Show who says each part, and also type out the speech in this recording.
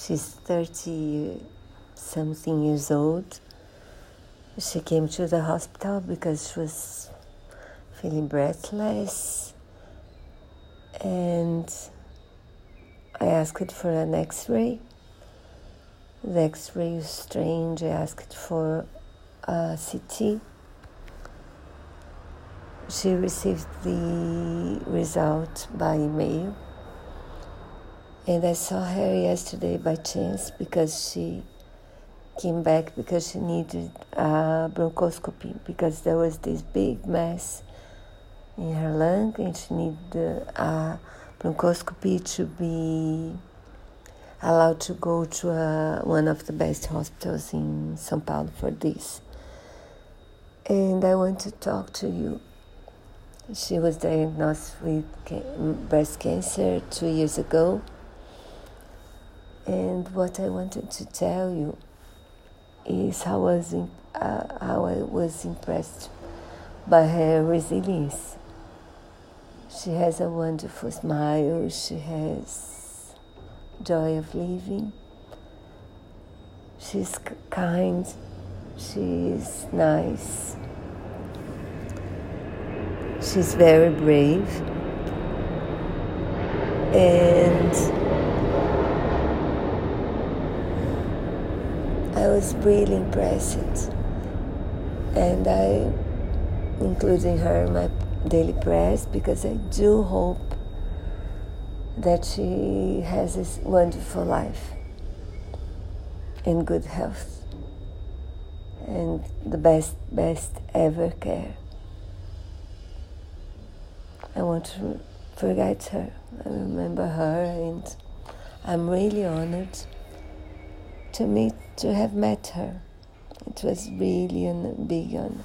Speaker 1: She's 30 something years old. She came to the hospital because she was feeling breathless. And I asked for an x ray. The x ray was strange. I asked for a CT. She received the result by email. And I saw her yesterday by chance because she came back because she needed a bronchoscopy because there was this big mass in her lung and she needed a uh, bronchoscopy to be allowed to go to a, one of the best hospitals in São Paulo for this. And I want to talk to you she was diagnosed with breast cancer two years ago. And what I wanted to tell you is how I was, uh, how I was impressed by her resilience. She has a wonderful smile, she has joy of living. She's kind, she's nice. She's very brave. And I was really impressed. And I including her in my daily prayers because I do hope that she has this wonderful life and good health and the best best ever care. I want to forget her. I remember her, and I'm really honored to meet, to have met her. It was really a big honor.